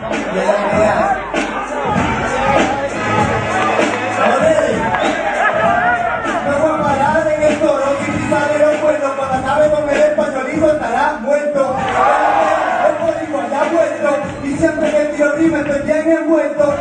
El el. El siempre que tiro rima estoy bien envuelto.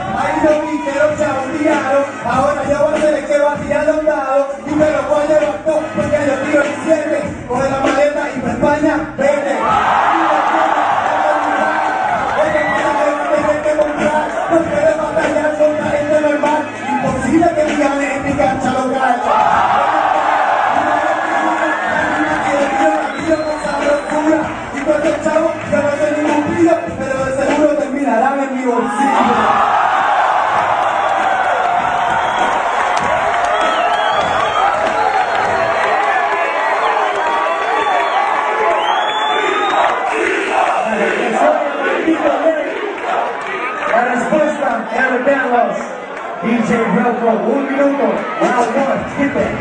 Minuto. Round one, skip it.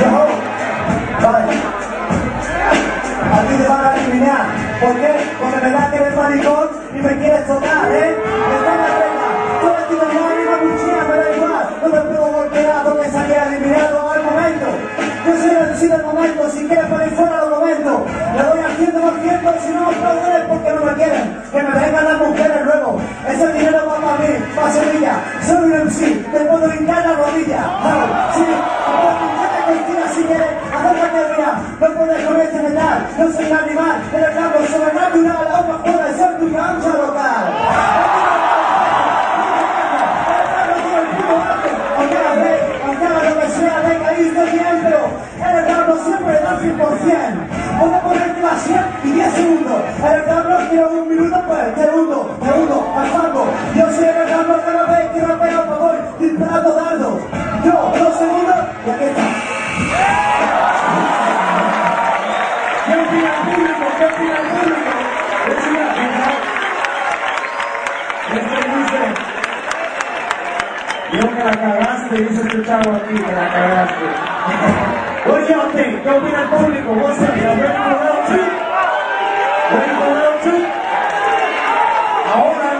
Yo, vale. A ti te van a eliminar. ¿Por? Porque me da que eres maricón y me quieres tocar, ¿eh? Me están la regla. Todo el tiro de y me cuchilla, me da igual. No me puedo golpear porque salí eliminado al momento. Yo soy el del momento. Si quieres poner fuera los momentos. Le doy al 100% y si no me aplauden es porque no me quieren. Que me vengan las mujeres luego. Ese dinero va para mí, para Sevilla. Soy un MC, te puedo hincar la rodilla. Claro, sí, puedo la si quieres. Hacer que mira, no puedes con este metal. No soy un animal, pero el campo sobrenatural. La hoja fuera ser tu cancha local. Aunque hagas rey, aunque hagas lo que sea, te caíste bien, pero eres campo siempre da 100%. Y 10 segundos. El quiero un minuto, pues, segundo, segundo, pasando. Yo soy el no ve, que no pega a favor, disparando dardos. Yo, dos segundos, y aquí está. ¿Qué público? ¿Qué opina el público? Es una. Yo que la cagaste, este chavo aquí que la cagaste. Y'all think? ¿Qué opina el público? Ahora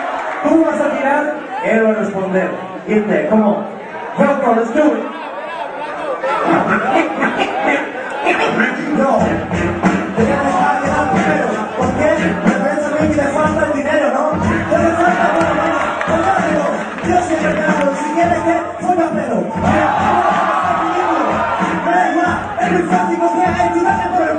tú vas a tirar, él va a responder. Irte, come on. Rocco, let's do it. No. ¿Por qué? Me que falta el dinero, ¿no? Póngamelo. Yo soy el. Si quieres que, igual, es muy fácil porque hay tirarme por el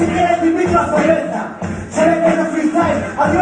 si quieres te invito a cerveza. Se ve que freestyle, a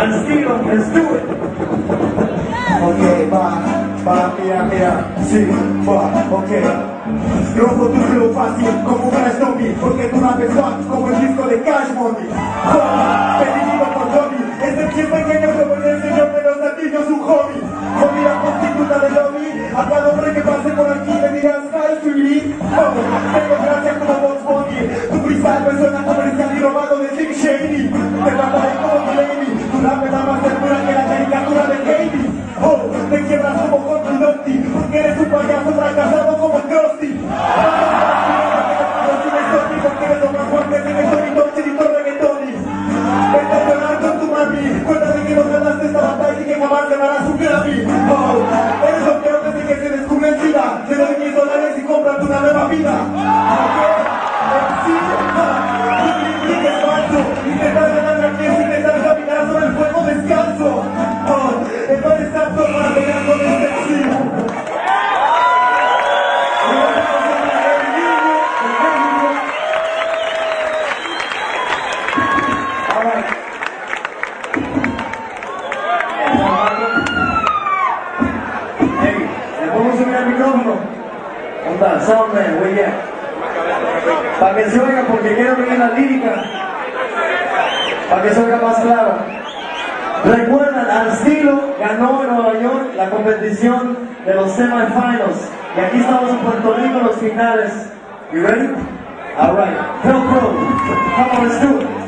al estilo de Stuart. Ok, va, va, mira, mira, sí, va, ok. Rompo tu flow fácil como un Crash Zombie Porque tú rapes hot como el disco de Cash Money. Va, Pedido por Tommy. Es el chip pequeño como el señor de los latinos un hobby. Comida prostituta de lobby A cada hombre que pase por aquí le dirás Hi sweetie Vamos, tengo gracia como Me suena comercial y robado de Slim Shady Te mataré como lady Tu rap es la más segura que la caricatura de Katie. Oh, te quiebras como tu Dumpty Porque eres un payaso fracasado como Krusty. Porque eres lo más fuerte semifinals. Y aquí estamos en Puerto Rico los finales. You ready? Alright. Hell Pro. Come on, let's do it.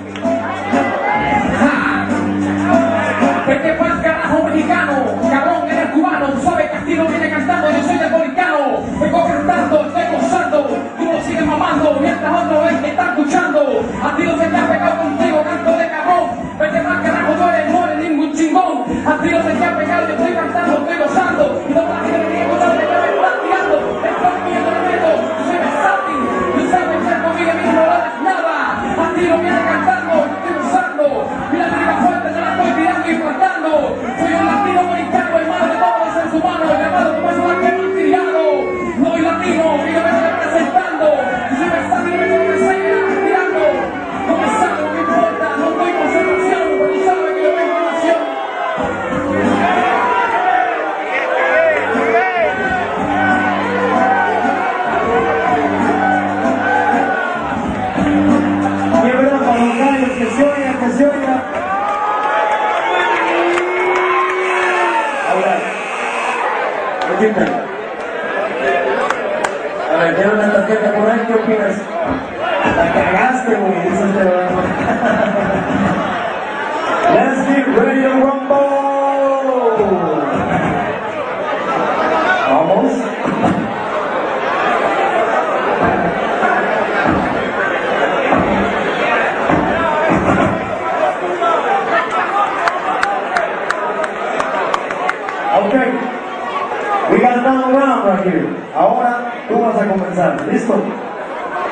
¿Listo?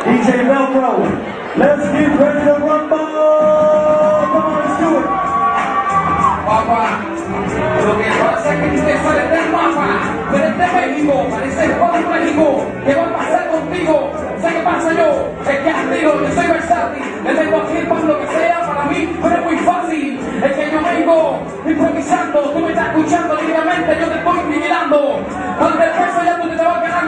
DJ Velcro. Let's get ready to rumble. Come on, let's do it. Papá, lo que pasa es que usted sale del mapa, pero es de México, parece Juan México, ¿qué va a pasar contigo? ¿Sabes qué pasa yo? Es que estilo, yo soy versátil, le vengo aquí para lo que sea, para mí, pero es muy fácil, es que yo vengo improvisando, tú me estás escuchando líricamente, yo te estoy vigilando, cuando el peso ya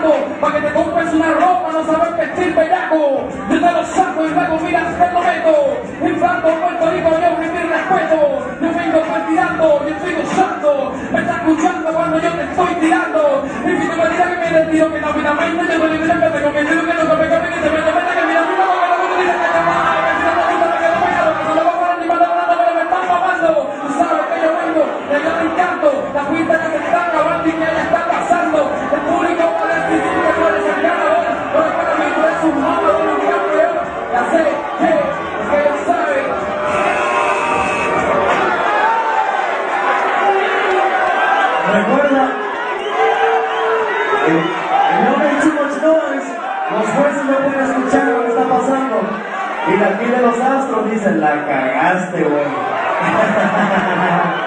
para que te compres una ropa, no sabes vestir bellaco, yo te lo saco y luego mira, te lo meto, inflando Puerto Rico, yo mi respeto, yo vengo pues tirando, yo estoy gozando, me está escuchando cuando yo te estoy tirando, y si tú me dices que me retiro, que rápidamente yo te digo que te conviene, que no no make too much noise. Los jueces no pueden escuchar lo que está pasando. Y de aquí de los astros dicen, la cagaste, güey.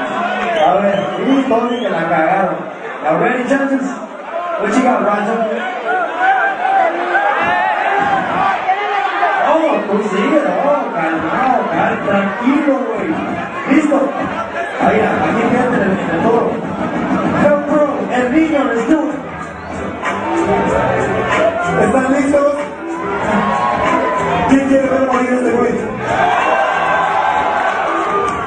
A ver, y todos que la cagaron. Now ready, judges? What you? Oh, tú sigue, no, calmado, calma. Tranquilo, güey. ¿Listo? Ahí, aquí fíjate el, el toro. Velcro, el niño. ¿Están listos? ¿Quién quiere ver morir este güey?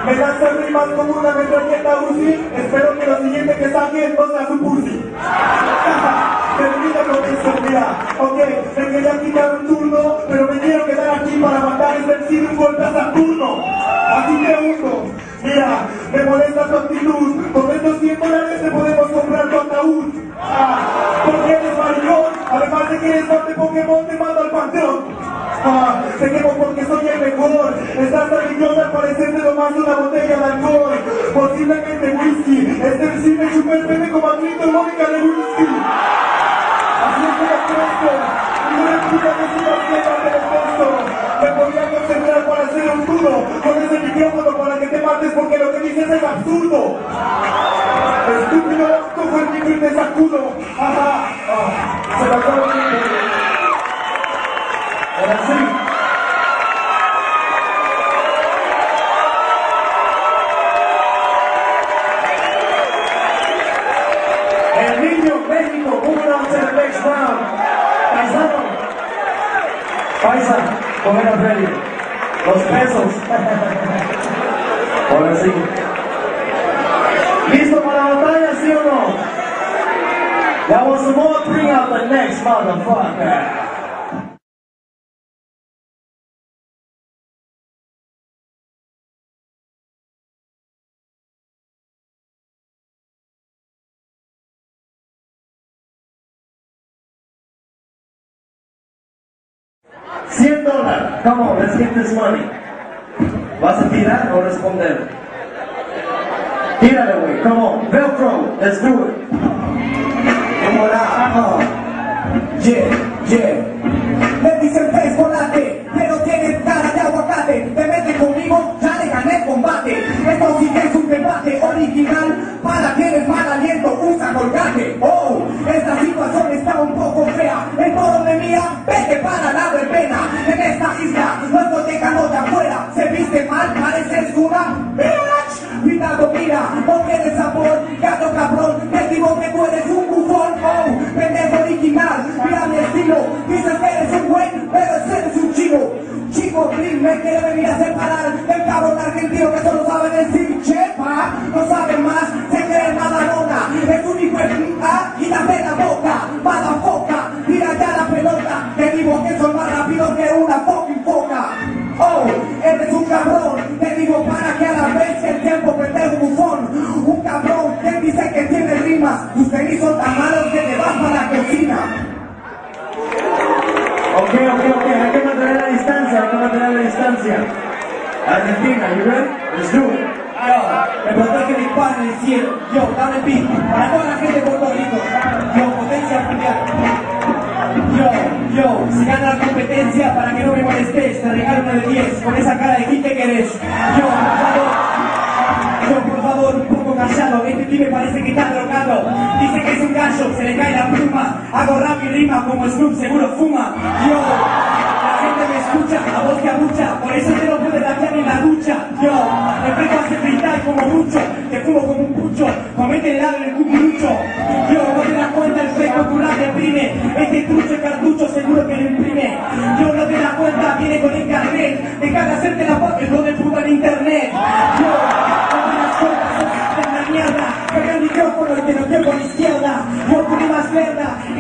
¿Me el rimas como una metralleta Uzi? Espero que lo siguiente que saquen no sea su pussy. Termina con eso, mira. Ok, me quería quitar un turno, pero me quiero quedar aquí para matar y vencido un golpe a Saturno. Así te hundo. Mira, me molesta tu actitud. Con estos 100 dólares te podemos comprar tu ataúd. Ah. Además de que eres de Pokémon, te mando al panteón. Ah, te quemo porque soy el mejor. Estás idiota al parecerte lo más de una botella de alcohol. Posiblemente whisky. Este decir me chupé el pene como a grito lógica de whisky. Así es que lo presto. Y no puta que te duro. Con ese micrófono para que te mates porque lo que dices es absurdo. Estúpido, cojo el micro y te sacudo. Ajá. Ah, se me acabó el tiempo. Ahora sí. Paisa, coger a Freddy. Los pesos. Ahora sí. ¿Listo para la batalla, sí o no? That was some more. Bring out the next motherfucker. This money. ¿Vas a tirar o responder? Tírale, güey. Come on. Velcro. Let's do it. ¿Cómo la? Ah. Yeah, yeah. Me dicen pez volante, pero tienes cara de aguacate. Te metes conmigo, ya le el combate. Esto sí que es un debate original. Para quienes mal aliento, usa colgate. Oh, esta situación está un poco fea. El toro me mira, vete para la verbena. De afuera. Se viste mal, pareces una bitch. Cuidado, mira, no tienes sabor, gato cabrón. Te digo que tú eres un bufón. Oh, pendejo original, mira mi estilo. Dices que eres un güey, pero eres un chico. Chico me quiere venir a separar del cabrón argentino que solo sabe decir chepa. No sabe más, se cree Madalona. Es un hijo de y dame la boca. Madafoca, mira ya la pelota. Te digo que soy más rápido que una fucking foca. Oh, eres un cabrón. Te digo para que a la vez el tiempo pendejo bufón. Un cabrón que dice que tiene rimas. Tus son tan malos que te vas para la cocina. Ok, ok, ok. Hay que mantener la distancia. Hay que mantener la distancia. Argentina, you ready? Que está drogado. Dice que es un gallo, se le cae la pluma. Hago rap y rima como Snoop, seguro fuma. Yo, la gente me escucha, a voz que abucha. Por eso te lo pude dañar en la ducha. Yo, me presto a freestyle como mucho. Te fumo como un pucho. Comete el lado en el cucurucho. Yo, no te das cuenta, el fake popular deprime. Este trucho de cartucho seguro que lo imprime. Yo, no te das cuenta, viene con el carnet. Deja de hacerte la foto, el de en internet. Yo,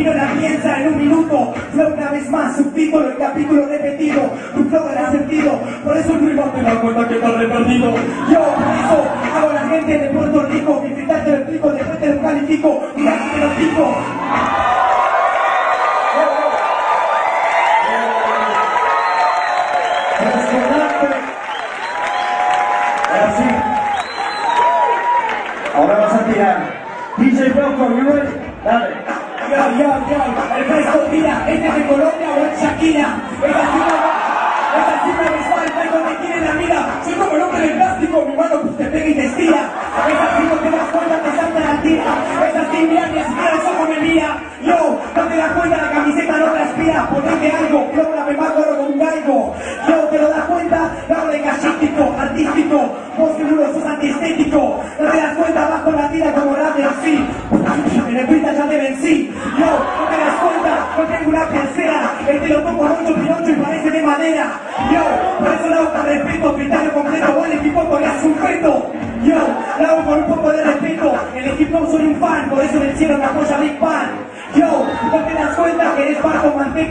la piensa en un minuto. Flow una vez más, subtítulo, el capítulo repetido. Tu flow era sentido, por eso el primo te da cuenta que está repartido. Yo por eso hago a la gente de Puerto Rico. Que te lo explico, después te lo califico. Mira que te lo pico.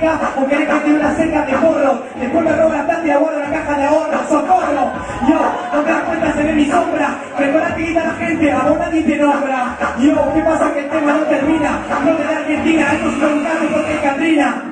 o querés que te una seca, te corro. Después me roban tanto y aguardo una caja de ahorro, socorro. Yo, no te das cuenta, se ve mi sombra. Preparate, grita la gente, abona y te nombra. Yo, ¿qué pasa que el tema no termina? No te da Argentina, eso es un porque es Catrina.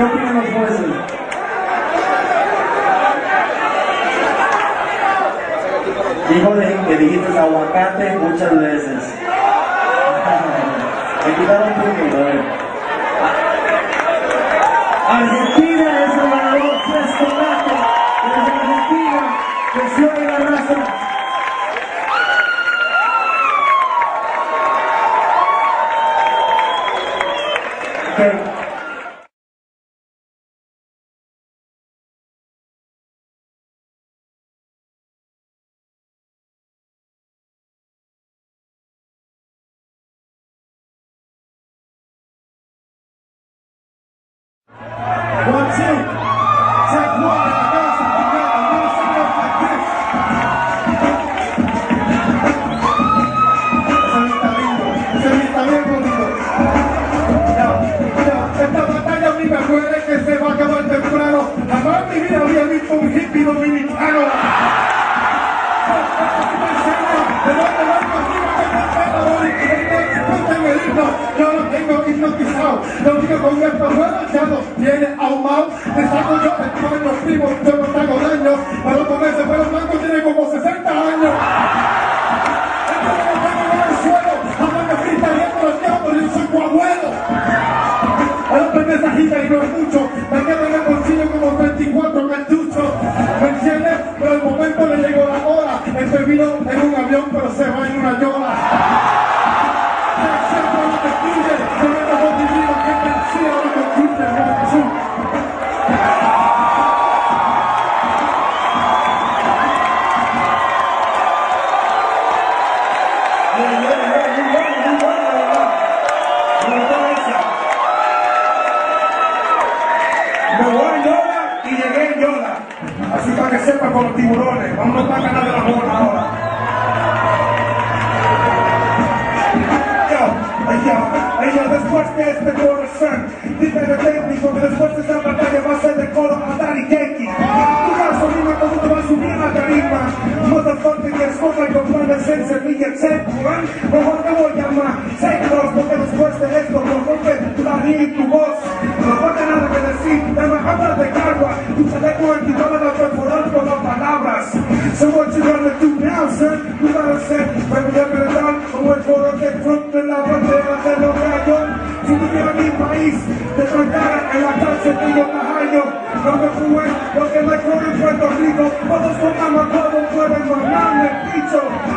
¿Qué opinan los? Dijo que dijiste aguacate muchas veces. con nuestros nuevos tiene ahumado, les hago yo, de los primos, Toronto.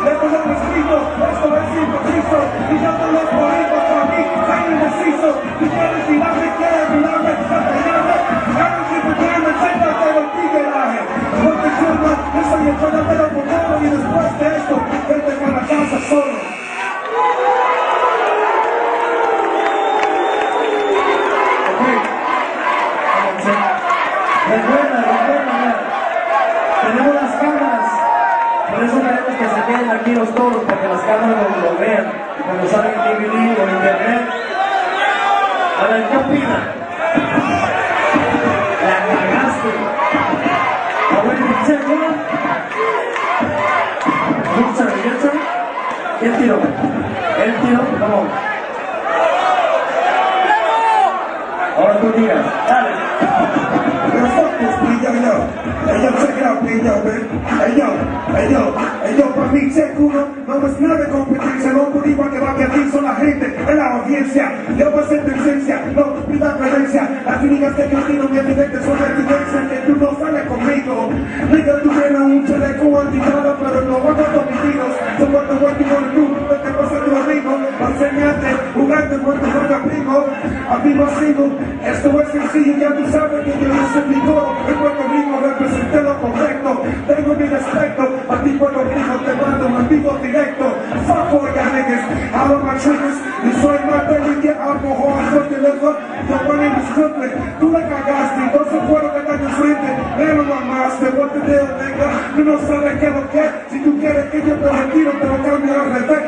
no sabes qué es lo que es, si tú quieres que yo te retiro, te lo cambio al revés.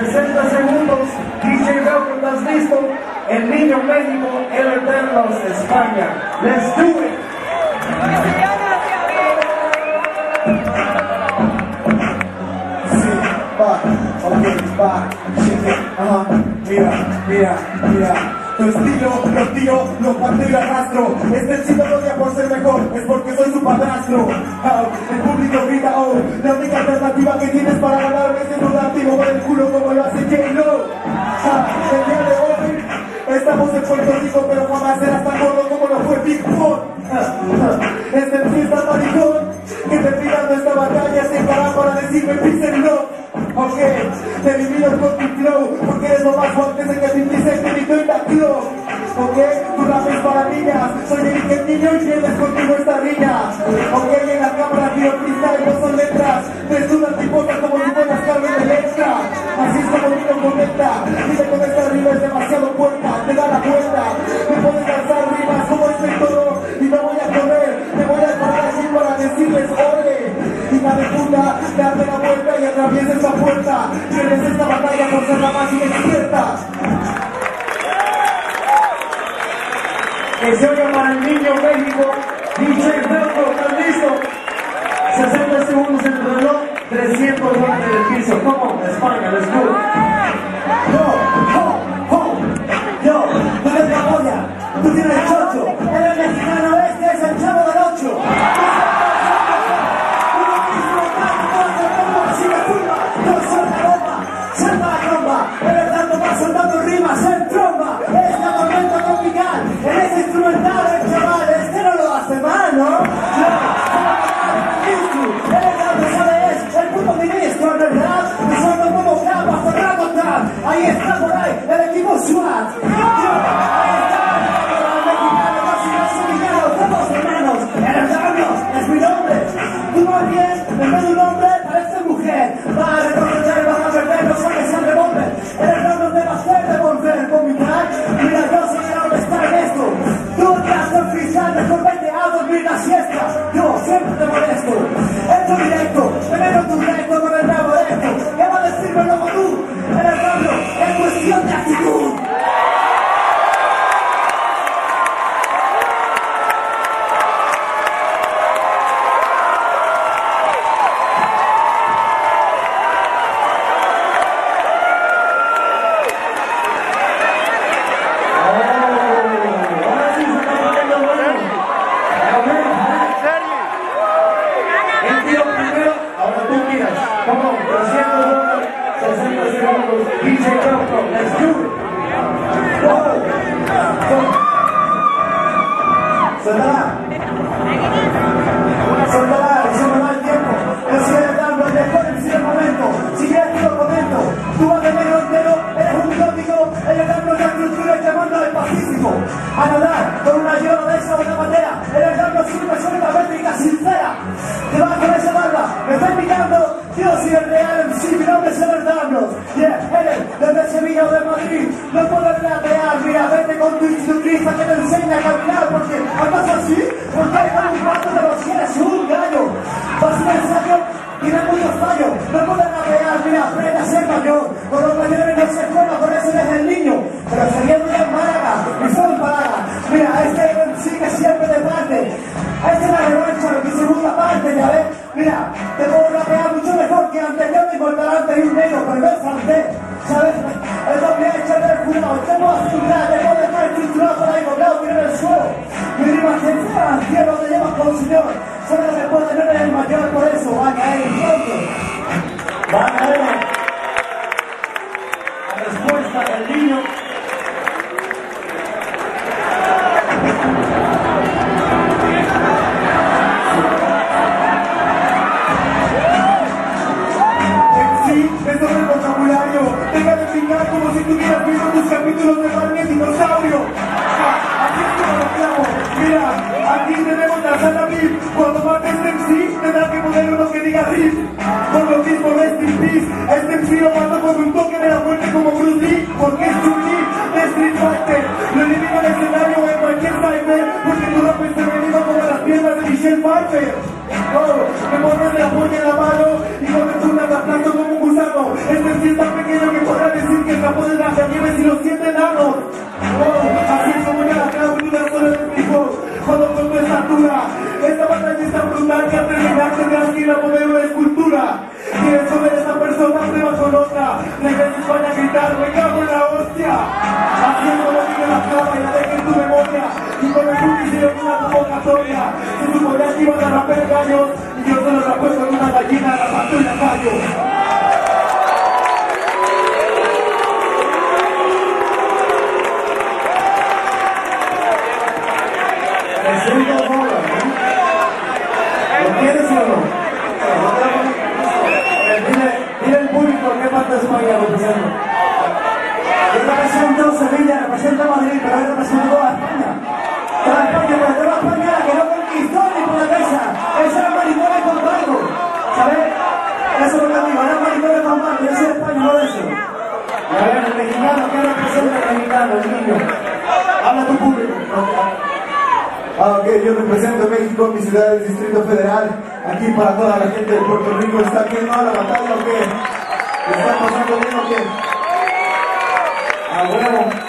60 segundos. DJ Belko, ¿estás listo? El niño México, el eterno de España. Let's do it. okay, mira, mira, mira. Tu estilo, lo tiro, lo cuento y lo arrastro. Este chico no odia por ser mejor, es porque soy su padrastro. El público grita, oh, la única alternativa que tienes para ganarme es un látigo el culo como lo hace que no. El día de hoy estamos en Puerto Rico, pero jamás serás tan gordo como lo fue Big Pop. Ah, ah, es maricón que te pidan de esta batalla se estará para decirme pisen no ok te divino con tu flow porque eres lo más fuerte de que te dice que mi la flow ok tu rap es para niñas soy el que niño y eres contigo esta riña ok en la cámara tiro cristal no son letras desnudas y botas como si fueras carne de letra así es como niño conecta dice con esta rima es demasiado puerta te da la vuelta. es darle la vuelta y atraviesa esa puerta. Tienes esta batalla por ser la más inexperta. Que se oiga para el niño México, DJ Franco, ¿están listo? 60 segundos en el reloj, 300 dólares del piso. ¿Cómo? España, les Suéltala. Suéltala, que se me va el tiempo. Soy el Rambo, el mejor en el momento. Si quieres te lo. Tú vas de negro entero, eres un tópico. Rambo de la cultura llamando al Pacífico. A nadar con una llora de esa buena manera. El Rambo es una persona métrica sincera. Te vas con esa barba, me está invitando. Yo soy el real MC, mi nombre es el. Yeah, desde Sevilla o de Madrid. No puedo rapear, mira, vete con tu instructriz que te enseña a caminar. Porque andas así, porque hay un rato de los eres un gallo. Vas a Oh, me pones la polla en la mano y turno te aplasto como un gusano. Este sí es tan pequeño que podrá decir que escapó de las nieves y los siete enanos. Oh, así es como yo la clavo y una sola explico. Cuando con tu estatura, esta batalla es tan brutal que al terminar tendrás que ir a poner una escultura. Quieres comer a esa persona, prueba con otra. Regresa a España a gritar, me cago en la hostia. Es como vive la clava y la deja en tu memoria. Y con el cookie hicieron una convocatoria. Se suponía que iban a romper gallos. Y yo solo rapé con una gallina, la mato y la. Trescientos dólares. ¿Lo quieres o no? Eh, Dile, dile al público qué de España representa. Yo represento Sevilla, represento Madrid, pero yo represento toda España. Toda España, pero toda España la que no conquistó ni por la casa. Esa era maricona con barco. ¿Sabes? Eso es lo que digo, era maricona con barco. Yo soy de España, no de eso. A ver, el mexicano, ¿qué representa el mexicano, el niño? Habla tu público. Ah, ok, yo represento México, mi ciudad del Distrito Federal. Aquí para toda la gente de Puerto Rico. ¿Está bien, no? La batalla o qué? ¿Le está pasando bien o qué? A huevo.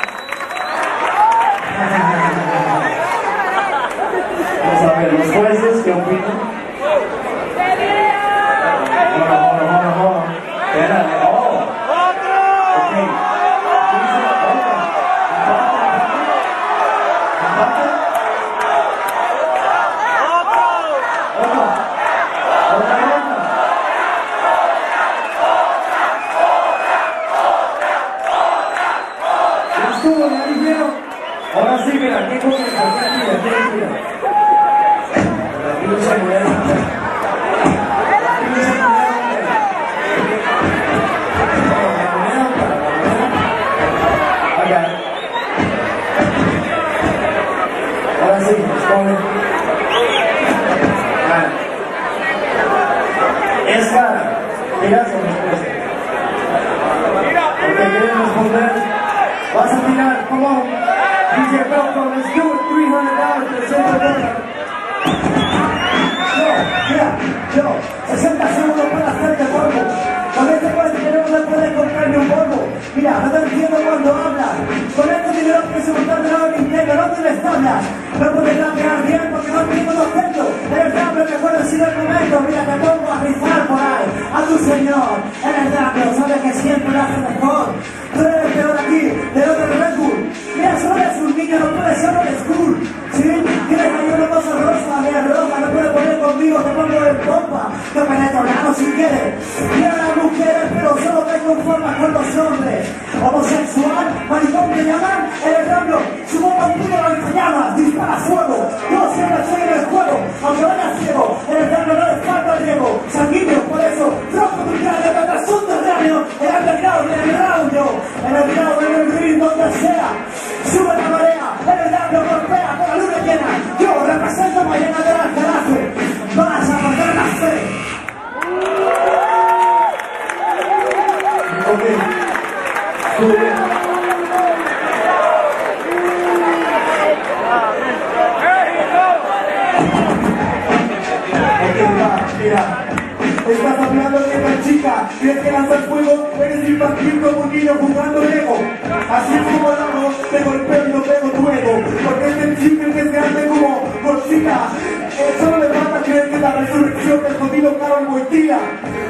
En el radio, en el grado, en el ring, donde sea. Sube la marea, eres rápido, golpea con la luna llena. Yo represento mañana de la Jarafe. Vas a perder la fe. Ok. Mira. Estás hablando de una chica, tienes que lanzar fuego, eres infantil como un niño jugando Lego. Así es como hago, te golpeo y no pego tu ego. Porque este chico que se hace como Godzilla. Solo le falta creer que es la resurrección del jodido Carol Moitilla.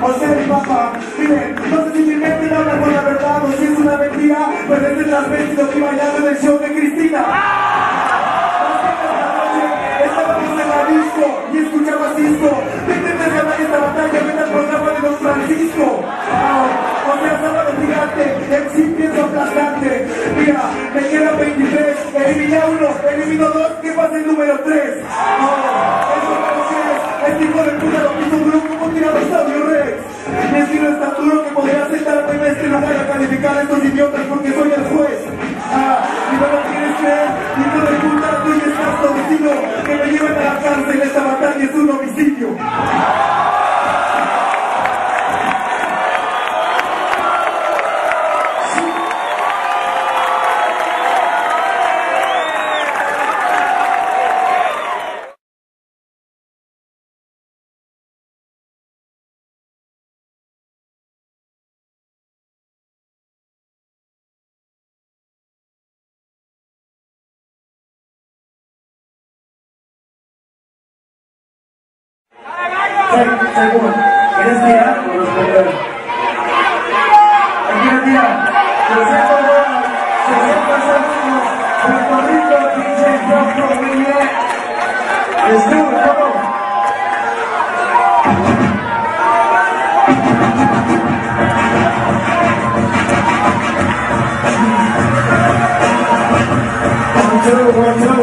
O sea, mi papá, dime, no sé si mi mente me habla con la verdad o si es una mentira, pues es el transvestido que bailando en el show de Cristina. Estábamos en la disco y escuchaba Cisco. ¿Qué entiendes ganar esta batalla? Vete al programa de Don Francisco. Ah, o sea, sábado gigante, el sí pienso aplastante. Mira, me quedan 23, eliminé uno, elimino dos, ¿qué pasa el número 3? eso no lo es, este hijo de puta lo quiso duro como un tiranosaurio Rex. Mi estilo es tan duro que podría sentarme en este lugar a calificar a estos idiotas porque soy el juez. Ah, y no lo quieres creer, hijo de puta, tú y estás domicilio, que me lleven a la cárcel, esta batalla es un homicidio. Segundo, ¿quieres tirar o responder? ¿Quién tirar? 300 dólares, 60 segundos, Puerto Rico, DJ Proco, Miguel. Two.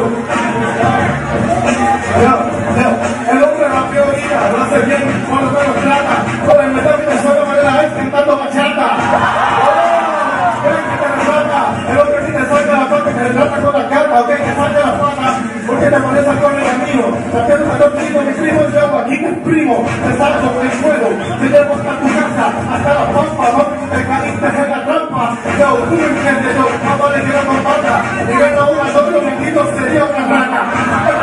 Lo hace bien, cuando tengo plata, con el metal que te suena me la vez cantando bachata. Que te el sí te la con la carta, que salte la porque te pones a correr primos, yo aquí primo, te salto el fuego, te llevo hasta tu casa, hasta la pompa, no que te caíste la trampa, yo, tú me entiendes, yo, no sería una rata.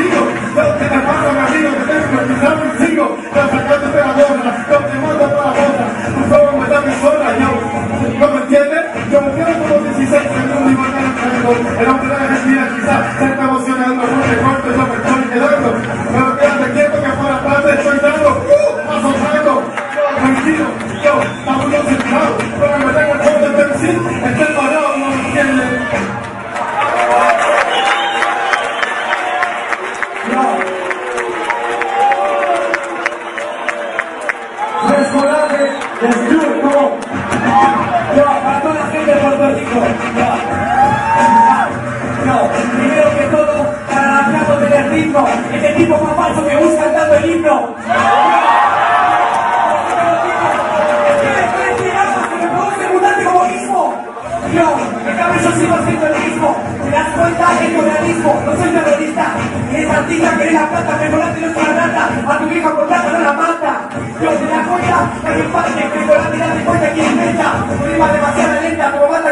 Contigo, lo que te pasa, mi amigo, que tengo que pisar un sigo, lo sacaste de la boca, lo te mando para la boca, tu forma me yo, ¿no me entiendes? Yo me quedo como 16 segundos y voy a entrar el hombre de la quizás se está emocionando, te corto, yo me estoy quedando, Rico. Yo. No, primero que todo, para la Capo del ritmo, este tipo más falso que busca cantando el himno. Yo, sigo siendo el mismo. ¿Te das cuenta? Es realismo. No soy terrorista. Esa artista que es la plata, mejorante no es una rata. A tu vieja por plata no la mata. Yo, ¿te das cuenta? No hay parte que con la mirada te cuenta quién inventa. Rima demasiado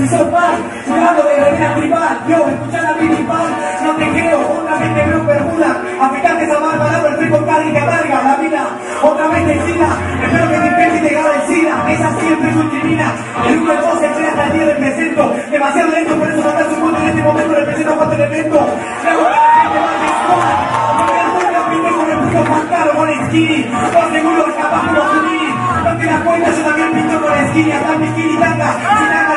si sos pan, jurado de reina tribal, yo escuchar a mi pan, no te creo, otra vez te veo perjura, afectaste esa mal palabra, estoy con carga larga, la vida, otra vez te encina, espero que te pegue y te gane esa siempre es un criminal, el uno de dos se crea hasta el día del presento, demasiado lento, por eso matar su en este momento representa cuatro elementos, la skinny, por seguro escapamos los skinny, no te das cuenta, yo también pinto con skinny, hasta mi skinny tanga,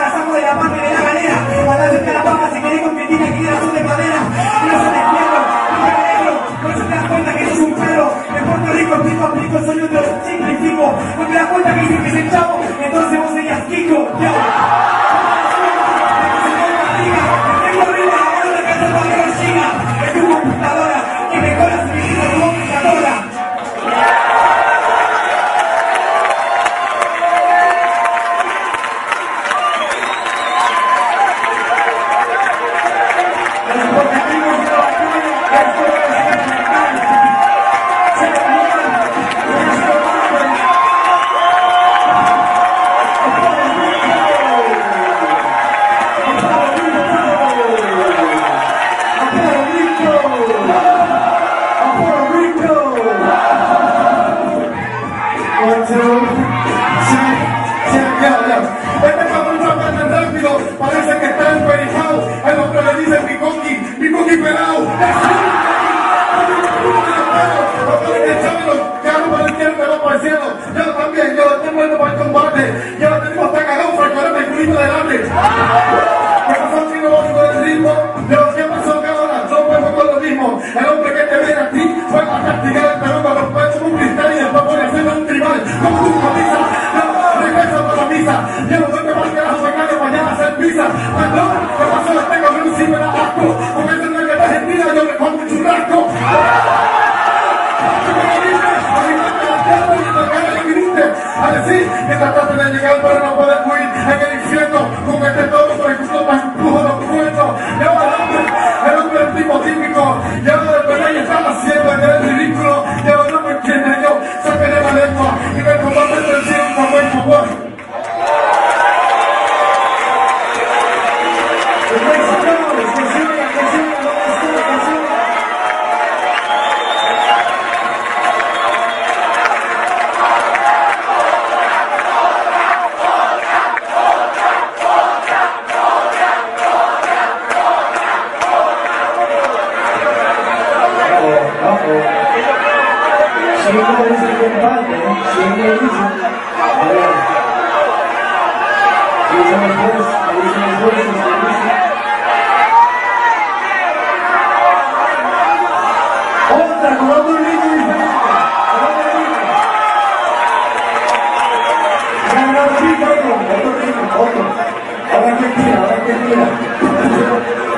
la de la galera, a la de la papa, si querés competir aquí de la de madera, y no son izquierdos, y no negro, por eso te das cuenta que sos un perro, en Puerto Rico explico, aplico, soy un de los simplifico, no te das cuenta que dices que es el chavo, entonces vos serías Kiko, chavo.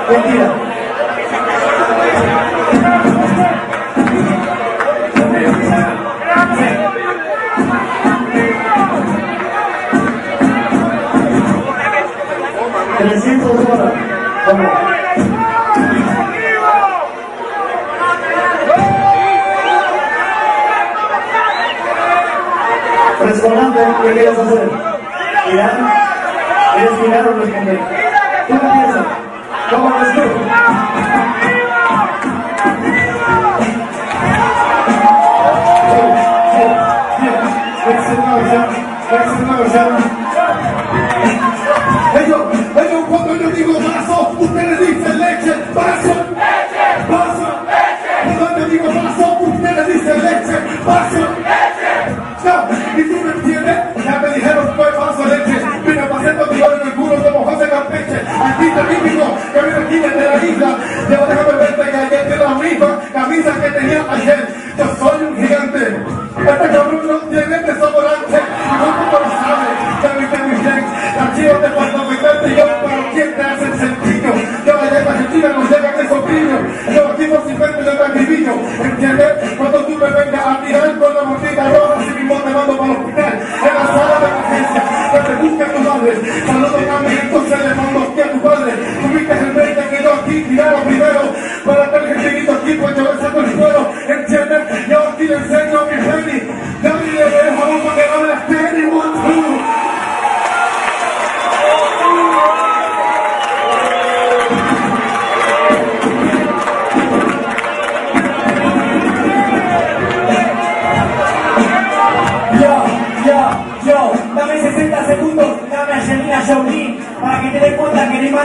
Mentira. ¿Qué quieres hacer? ¿Girar? ¿Quieres girar o responder? cuando besando el suelo, entienden, y ahora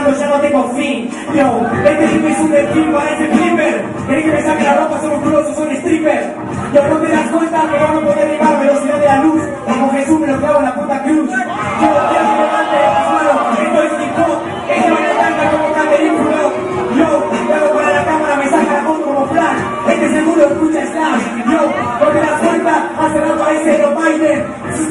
que rimando ya no tengo fin. Yo, este tipo es un delfín, parece flipper. Querés que me saque la ropa, somos musculoso, soy stripper. Yo no te das cuenta que vamos a poder rimar velocidad de la luz, como Jesús me lo clavo en la puta cruz. Yo quiero que levante las manos, esto es hip hop, esto me encanta como Catherine Fulop. Yo, luego para la cámara me saca la foto como flash, este seguro escucha Slash. Yo, no te das cuenta, hace rato parece Joe Biden. Nunca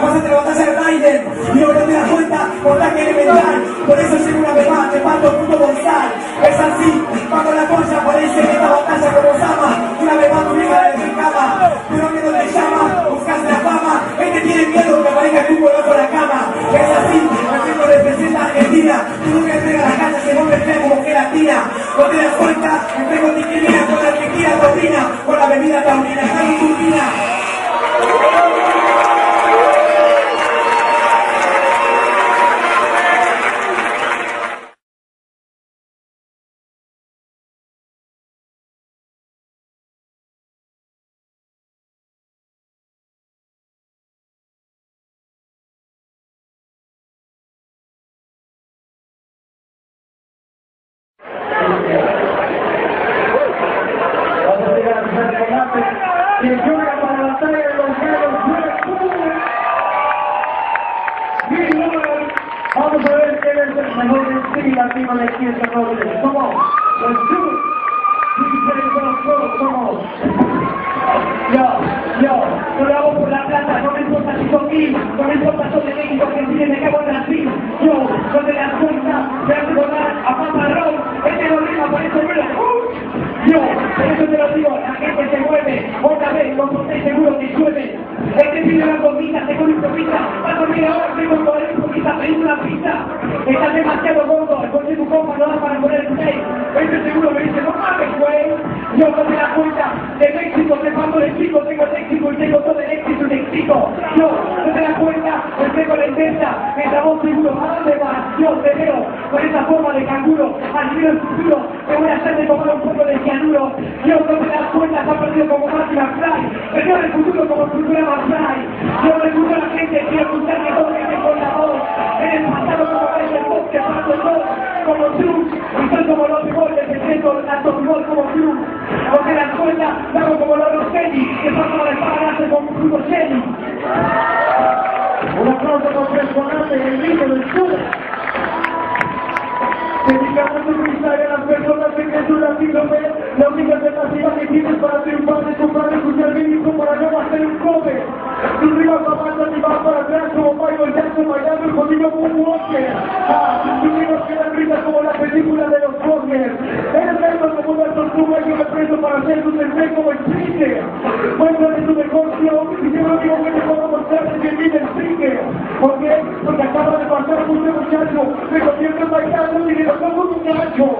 pasaste la batalla de Biden. Yo no te das cuenta, por la que elemental. Por eso llego una vez más, te parto puto bonsal. Es así, pago la concha, parece en esta batalla como Sama. Una vez más tu vieja de mi cama. Tu novio no te llama, buscas la fama. Este tiene miedo que aparezca el cubo bajo la cama. Es así, Argentina representa a Argentina. Tú nunca entregas las cañas, se vuelve fea como gelatina. No te das cuenta, entrego discrimina con la tequila taurina. Con la bebida taurina, está mi turbina. Vamos a ver quién es el mejor latino de aquí esta noche. Somos los Cruz. Yo, yo, yo lo por la plata, no me importa si no me importa si de México, Brasil. Yo, no te das cuenta, me hace volar a Papa Roll, este no rima, por eso lo... Por eso te lo digo, la gente se mueve, otra vez, no estoy seguro que llueve. Este pibe la comida, seguro improvisa, va a dormir ahora, tengo que poner un poquito, pedir una pizza. Estás demasiado gordo, el coche de tu compa no da para poner el play. Este seguro me dice, no mames, güey. Yo no me da cuenta, de México, te pago el chico, tengo léxico y tengo todo el éxito te explico. Yo, no te das cuenta, te tengo la intenta, mientras vos seguro, ¿a dónde vas? Yo te veo con esa forma de canguro, al el futuro, te voy a hacer de tomar un poco de cianuro. Yo no te das cuenta, se ha perdido como máquina fly, pero el futuro como Futurama fly. Yo recurro a la gente, quiero que todo viene con la voz. En el pasado como parece el bosque, paso el dos, como Cruz, y soy como los goles, me siento tanto gol como Cruz. No te das cuenta, lo hago como los Rosselli, que son como el pagase con un fruto Shelly. Un aplauso con personaje en el grito del sur. Dedicamos a las personas que Jesús la síndrome, la única alternativa que tienes para triunfar es comprar escuchar bíblico para no hacer un cover. Tu rima va avanza y va para atrás como Michael Jackson bailando el jodido Moonwalker. Ah, tu rima queda risa como la película de los Warner. Eres lento como una tortuga yo me preso para hacer tu cerveza como el Springer. Muéstrame tu show y yo único que te puedo mostrar que el Springer. ¿Por qué? Porque acaba de pasar mucho muchacho, me convierto en bailando y le pongo un muchacho.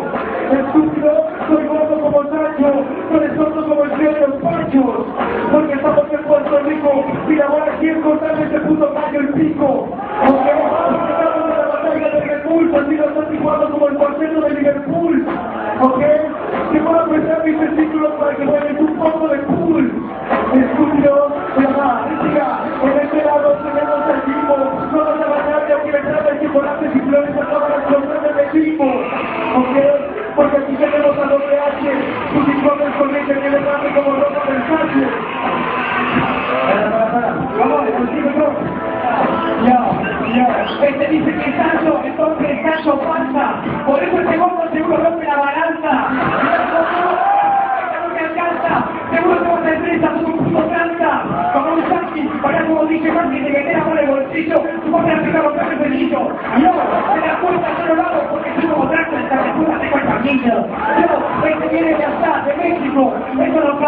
Estúpido, soy gordo como Sancho, soy sordo como el tío de los panchos. Porque estamos en Puerto Rico y la bola es cortarme ese puto gallo el pico. Porque estamos en la batalla de así lo están jugando como el cuarteto de Liverpool. ¿Ok? Que puedo prestar mis testículos para que jueguen un poco de pool.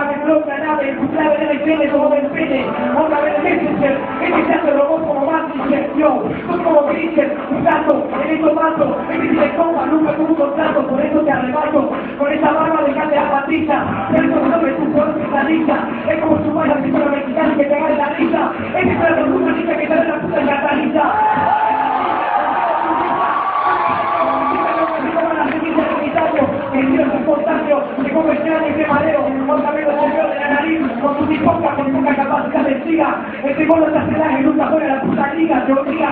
Cabe, flota, nave, tu de la higiene como del pene. Otra vez Messenger, este se hace robot como Massinger. Yo, soy como Grisher, un gato, en eso mato. Este si te coma, nunca tuvo un contrato, por eso te arrebato. Con esa barba dejate a Patricia. Por eso no me tu color pesadilla. Es como su madre, si fuera mexicana que te agarre la risa. Este es el orgullo, dice que te da la puta en la caliza. Georgina, Georgina.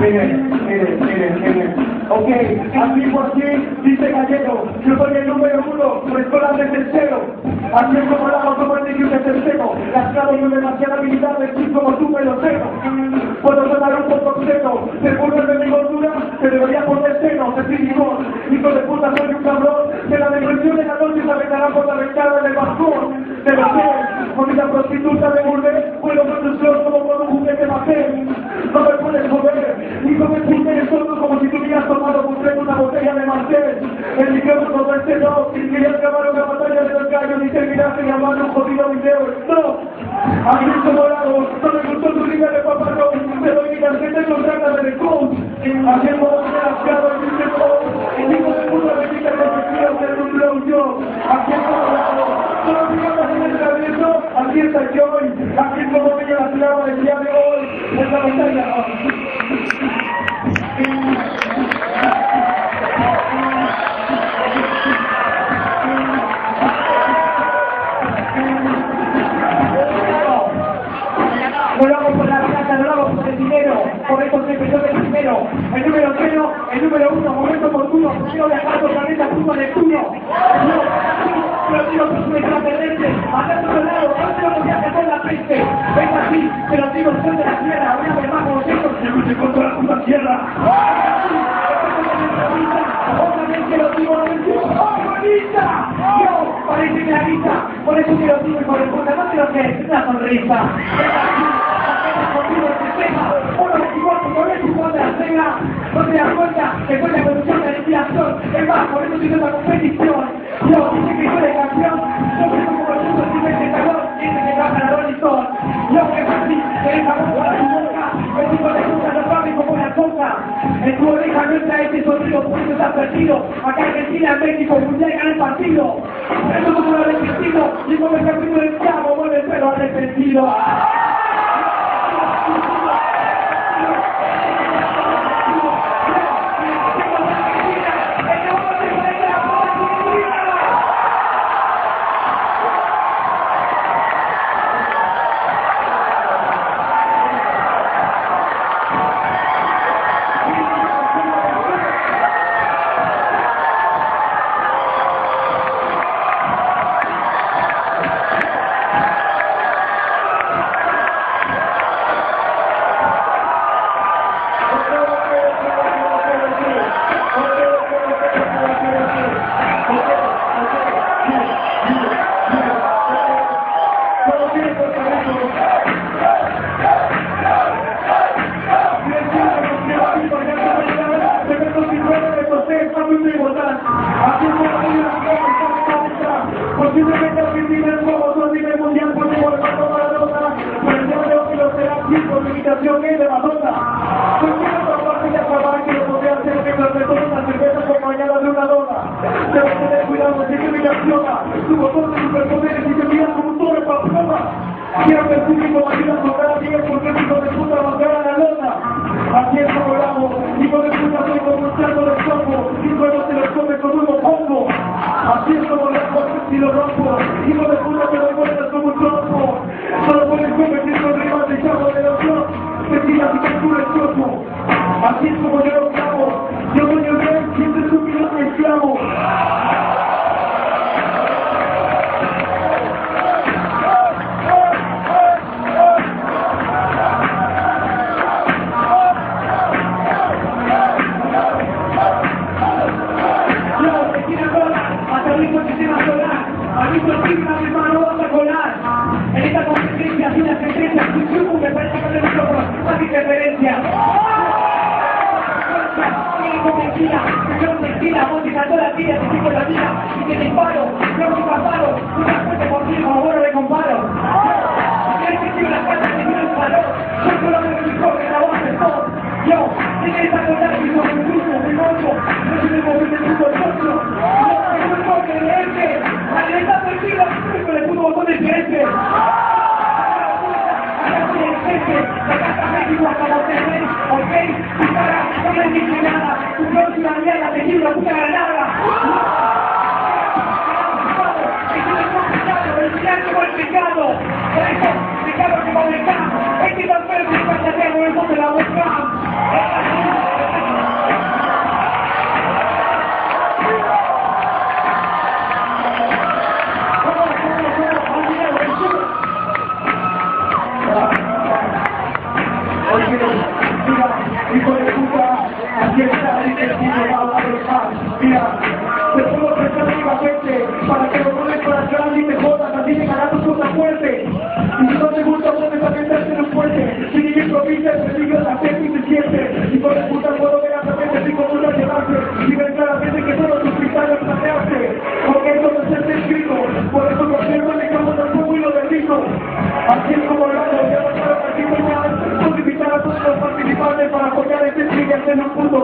Miren, miren, miren, miren. Ok, así por sí, dice Gallego, yo soy el número uno, no es solamente el cero. Así es como la automática y un tercero. Las claves y demasiada habilidad, así como tú me lo tengo. Puedo sonar un poco obsceno, Vamos a hacer No lo hago por la plata, no lo hago por el dinero, por eso soy yo el primero. El número cero, el número uno, momento oportuno, quiero viajar por planeta, punto Neptuno. dice, vengo aquí, pero digo soy de la tierra, voy a llamar con vosotros. Se lucha contra la tierra. Otra vez que lo la vista, ¡Oh, por eso que lo digo y por el fondo, no sé lo que es, una sonrisa. Uno se no es igual de la cena, no te das cuenta que cuenta con mucha respiración, es más, por eso tienes una competición. Yo, dice que defensa este sonido porque está perdido. Acá Argentina, México, Mundial el partido. Y el camino del el. 要给的嘛，多呢。no me dijiste nada, mierda te dio una puta ganada. Pecado, pecado que manejamos, es que tan fuerte que pasa a tener un de la boca. Improvisa, el peligro la gente y. Hijo de puta, puedo a de ver claramente que solo tus cristales. Porque eso no es el escrito. Por eso conservo el campo del y lo derrito. Así es como lo hago, ya. Puedo invitar a todos los participantes para apoyar este punto